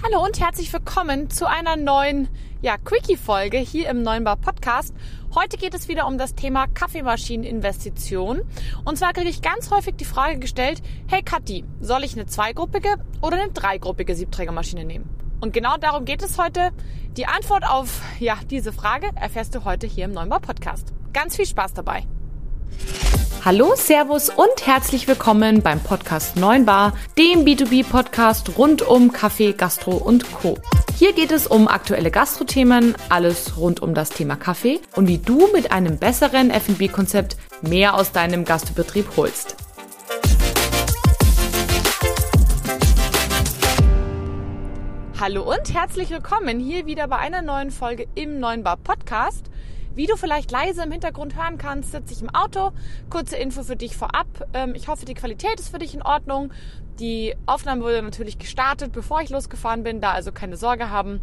Hallo und herzlich willkommen zu einer neuen ja, Quickie-Folge hier im Neuen Bar Podcast. Heute geht es wieder um das Thema Kaffeemashinen-Investition. Und zwar kriege ich ganz häufig die Frage gestellt, hey Kathi, soll ich eine zweigruppige oder eine dreigruppige Siebträgermaschine nehmen? Und genau darum geht es heute. Die Antwort auf ja, diese Frage erfährst du heute hier im Neuen Bar Podcast. Ganz viel Spaß dabei. Hallo, Servus und herzlich willkommen beim Podcast 9 Bar, dem B2B-Podcast rund um Kaffee, Gastro und Co. Hier geht es um aktuelle Gastrothemen, alles rund um das Thema Kaffee und wie du mit einem besseren F&B-Konzept mehr aus deinem Gastbetrieb holst. Hallo und herzlich willkommen hier wieder bei einer neuen Folge im 9 Bar Podcast. Wie du vielleicht leise im Hintergrund hören kannst, sitze ich im Auto. Kurze Info für dich vorab. Ähm, ich hoffe, die Qualität ist für dich in Ordnung. Die Aufnahme wurde natürlich gestartet, bevor ich losgefahren bin, da also keine Sorge haben.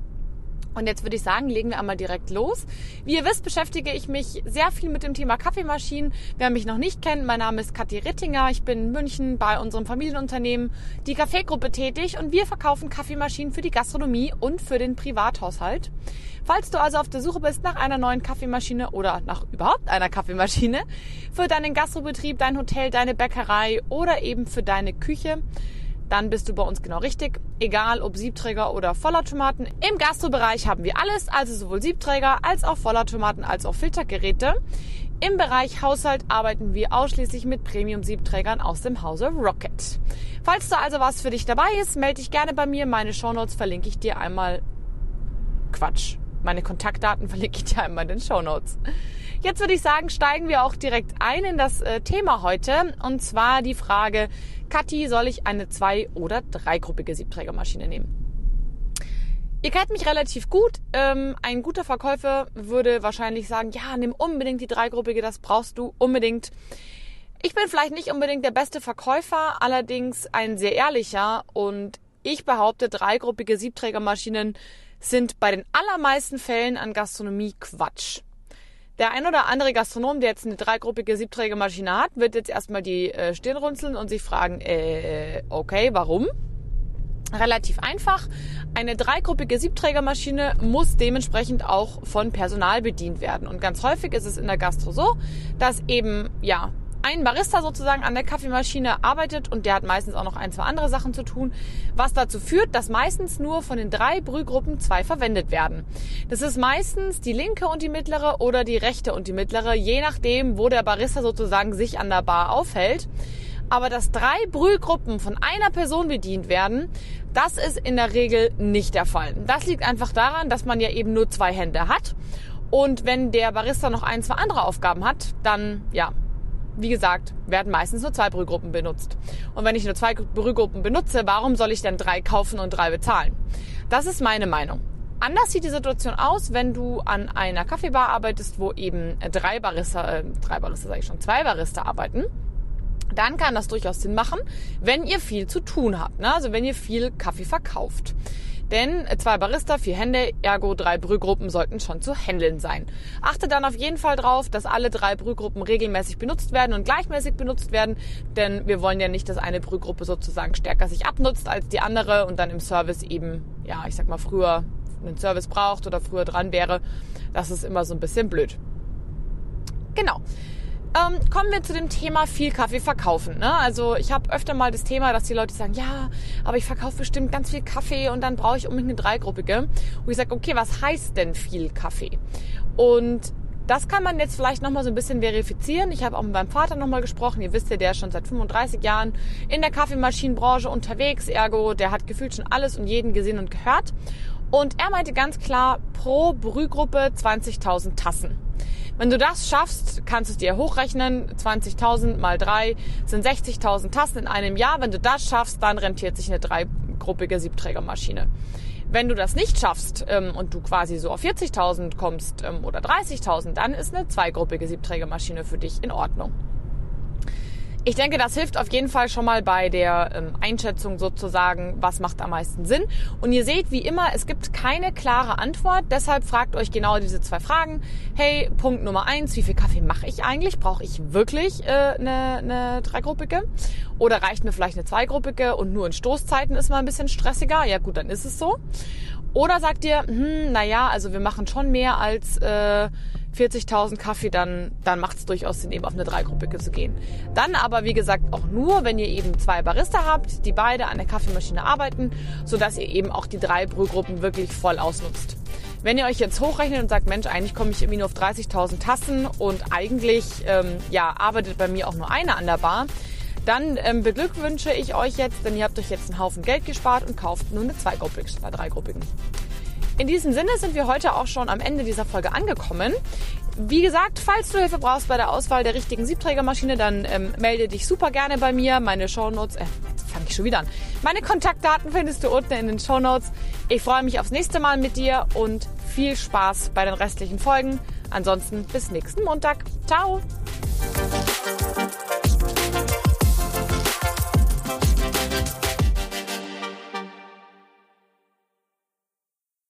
Und jetzt würde ich sagen, legen wir einmal direkt los. Wie ihr wisst, beschäftige ich mich sehr viel mit dem Thema Kaffeemaschinen. Wer mich noch nicht kennt, mein Name ist Kathi Rittinger. Ich bin in München bei unserem Familienunternehmen die Kaffeegruppe tätig und wir verkaufen Kaffeemaschinen für die Gastronomie und für den Privathaushalt. Falls du also auf der Suche bist nach einer neuen Kaffeemaschine oder nach überhaupt einer Kaffeemaschine für deinen Gastrobetrieb, dein Hotel, deine Bäckerei oder eben für deine Küche, dann bist du bei uns genau richtig. Egal ob Siebträger oder Vollautomaten. Im Gastrobereich haben wir alles, also sowohl Siebträger als auch Vollautomaten als auch Filtergeräte. Im Bereich Haushalt arbeiten wir ausschließlich mit Premium-Siebträgern aus dem Hause Rocket. Falls da also was für dich dabei ist, melde dich gerne bei mir. Meine Shownotes verlinke ich dir einmal. Quatsch. Meine Kontaktdaten verlinke ich dir einmal in den Shownotes. Jetzt würde ich sagen, steigen wir auch direkt ein in das äh, Thema heute. Und zwar die Frage, Kathi, soll ich eine zwei- oder dreigruppige Siebträgermaschine nehmen? Ihr kennt mich relativ gut. Ähm, ein guter Verkäufer würde wahrscheinlich sagen, ja, nimm unbedingt die dreigruppige, das brauchst du unbedingt. Ich bin vielleicht nicht unbedingt der beste Verkäufer, allerdings ein sehr ehrlicher und ich behaupte, dreigruppige Siebträgermaschinen sind bei den allermeisten Fällen an Gastronomie Quatsch. Der ein oder andere Gastronom, der jetzt eine dreigruppige Siebträgermaschine hat, wird jetzt erstmal die äh, Stirn runzeln und sich fragen, äh, okay, warum? Relativ einfach. Eine dreigruppige Siebträgermaschine muss dementsprechend auch von Personal bedient werden. Und ganz häufig ist es in der Gastro so, dass eben, ja, ein Barista sozusagen an der Kaffeemaschine arbeitet und der hat meistens auch noch ein, zwei andere Sachen zu tun, was dazu führt, dass meistens nur von den drei Brühgruppen zwei verwendet werden. Das ist meistens die linke und die mittlere oder die rechte und die mittlere, je nachdem, wo der Barista sozusagen sich an der Bar aufhält. Aber dass drei Brühgruppen von einer Person bedient werden, das ist in der Regel nicht der Fall. Das liegt einfach daran, dass man ja eben nur zwei Hände hat. Und wenn der Barista noch ein, zwei andere Aufgaben hat, dann ja, wie gesagt, werden meistens nur zwei Brühgruppen benutzt. Und wenn ich nur zwei Brühgruppen benutze, warum soll ich denn drei kaufen und drei bezahlen? Das ist meine Meinung. Anders sieht die Situation aus, wenn du an einer Kaffeebar arbeitest, wo eben drei Barista, äh, drei Barista sage ich schon, zwei Barista arbeiten. Dann kann das durchaus Sinn machen, wenn ihr viel zu tun habt. Ne? Also wenn ihr viel Kaffee verkauft. Denn zwei Barista, vier Hände, ergo drei Brühgruppen sollten schon zu handeln sein. Achte dann auf jeden Fall drauf, dass alle drei Brühgruppen regelmäßig benutzt werden und gleichmäßig benutzt werden, denn wir wollen ja nicht, dass eine Brühgruppe sozusagen stärker sich abnutzt als die andere und dann im Service eben, ja, ich sag mal, früher einen Service braucht oder früher dran wäre. Das ist immer so ein bisschen blöd. Genau. Ähm, kommen wir zu dem Thema viel Kaffee verkaufen. Ne? Also ich habe öfter mal das Thema, dass die Leute sagen, ja, aber ich verkaufe bestimmt ganz viel Kaffee und dann brauche ich unbedingt eine dreigruppige. Und ich sage, okay, was heißt denn viel Kaffee? Und das kann man jetzt vielleicht nochmal so ein bisschen verifizieren. Ich habe auch mit meinem Vater nochmal gesprochen. Ihr wisst ja, der ist schon seit 35 Jahren in der Kaffeemaschinenbranche unterwegs. Ergo, der hat gefühlt schon alles und jeden gesehen und gehört. Und er meinte ganz klar, pro Brühgruppe 20.000 Tassen. Wenn du das schaffst, kannst du es dir hochrechnen. 20.000 mal drei sind 60.000 Tassen in einem Jahr. Wenn du das schaffst, dann rentiert sich eine dreigruppige Siebträgermaschine. Wenn du das nicht schaffst ähm, und du quasi so auf 40.000 kommst ähm, oder 30.000, dann ist eine zweigruppige Siebträgermaschine für dich in Ordnung. Ich denke, das hilft auf jeden Fall schon mal bei der ähm, Einschätzung sozusagen, was macht am meisten Sinn. Und ihr seht, wie immer, es gibt keine klare Antwort. Deshalb fragt euch genau diese zwei Fragen. Hey, Punkt Nummer eins, wie viel Kaffee mache ich eigentlich? Brauche ich wirklich äh, eine, eine dreigruppige? Oder reicht mir vielleicht eine zweigruppige und nur in Stoßzeiten ist mal ein bisschen stressiger? Ja gut, dann ist es so. Oder sagt ihr, hm, naja, also wir machen schon mehr als... Äh, 40.000 Kaffee, dann, dann macht es durchaus Sinn, eben auf eine Dreigruppige zu gehen. Dann aber, wie gesagt, auch nur, wenn ihr eben zwei Barista habt, die beide an der Kaffeemaschine arbeiten, sodass ihr eben auch die drei Brühgruppen wirklich voll ausnutzt. Wenn ihr euch jetzt hochrechnet und sagt, Mensch, eigentlich komme ich irgendwie nur auf 30.000 Tassen und eigentlich ähm, ja, arbeitet bei mir auch nur eine an der Bar, dann ähm, beglückwünsche ich euch jetzt, denn ihr habt euch jetzt einen Haufen Geld gespart und kauft nur eine zweigruppige statt dreigruppigen. In diesem Sinne sind wir heute auch schon am Ende dieser Folge angekommen. Wie gesagt, falls du Hilfe brauchst bei der Auswahl der richtigen Siebträgermaschine, dann ähm, melde dich super gerne bei mir. Meine Shownotes, äh, jetzt fange ich schon wieder an. Meine Kontaktdaten findest du unten in den Shownotes. Ich freue mich aufs nächste Mal mit dir und viel Spaß bei den restlichen Folgen. Ansonsten bis nächsten Montag. Ciao!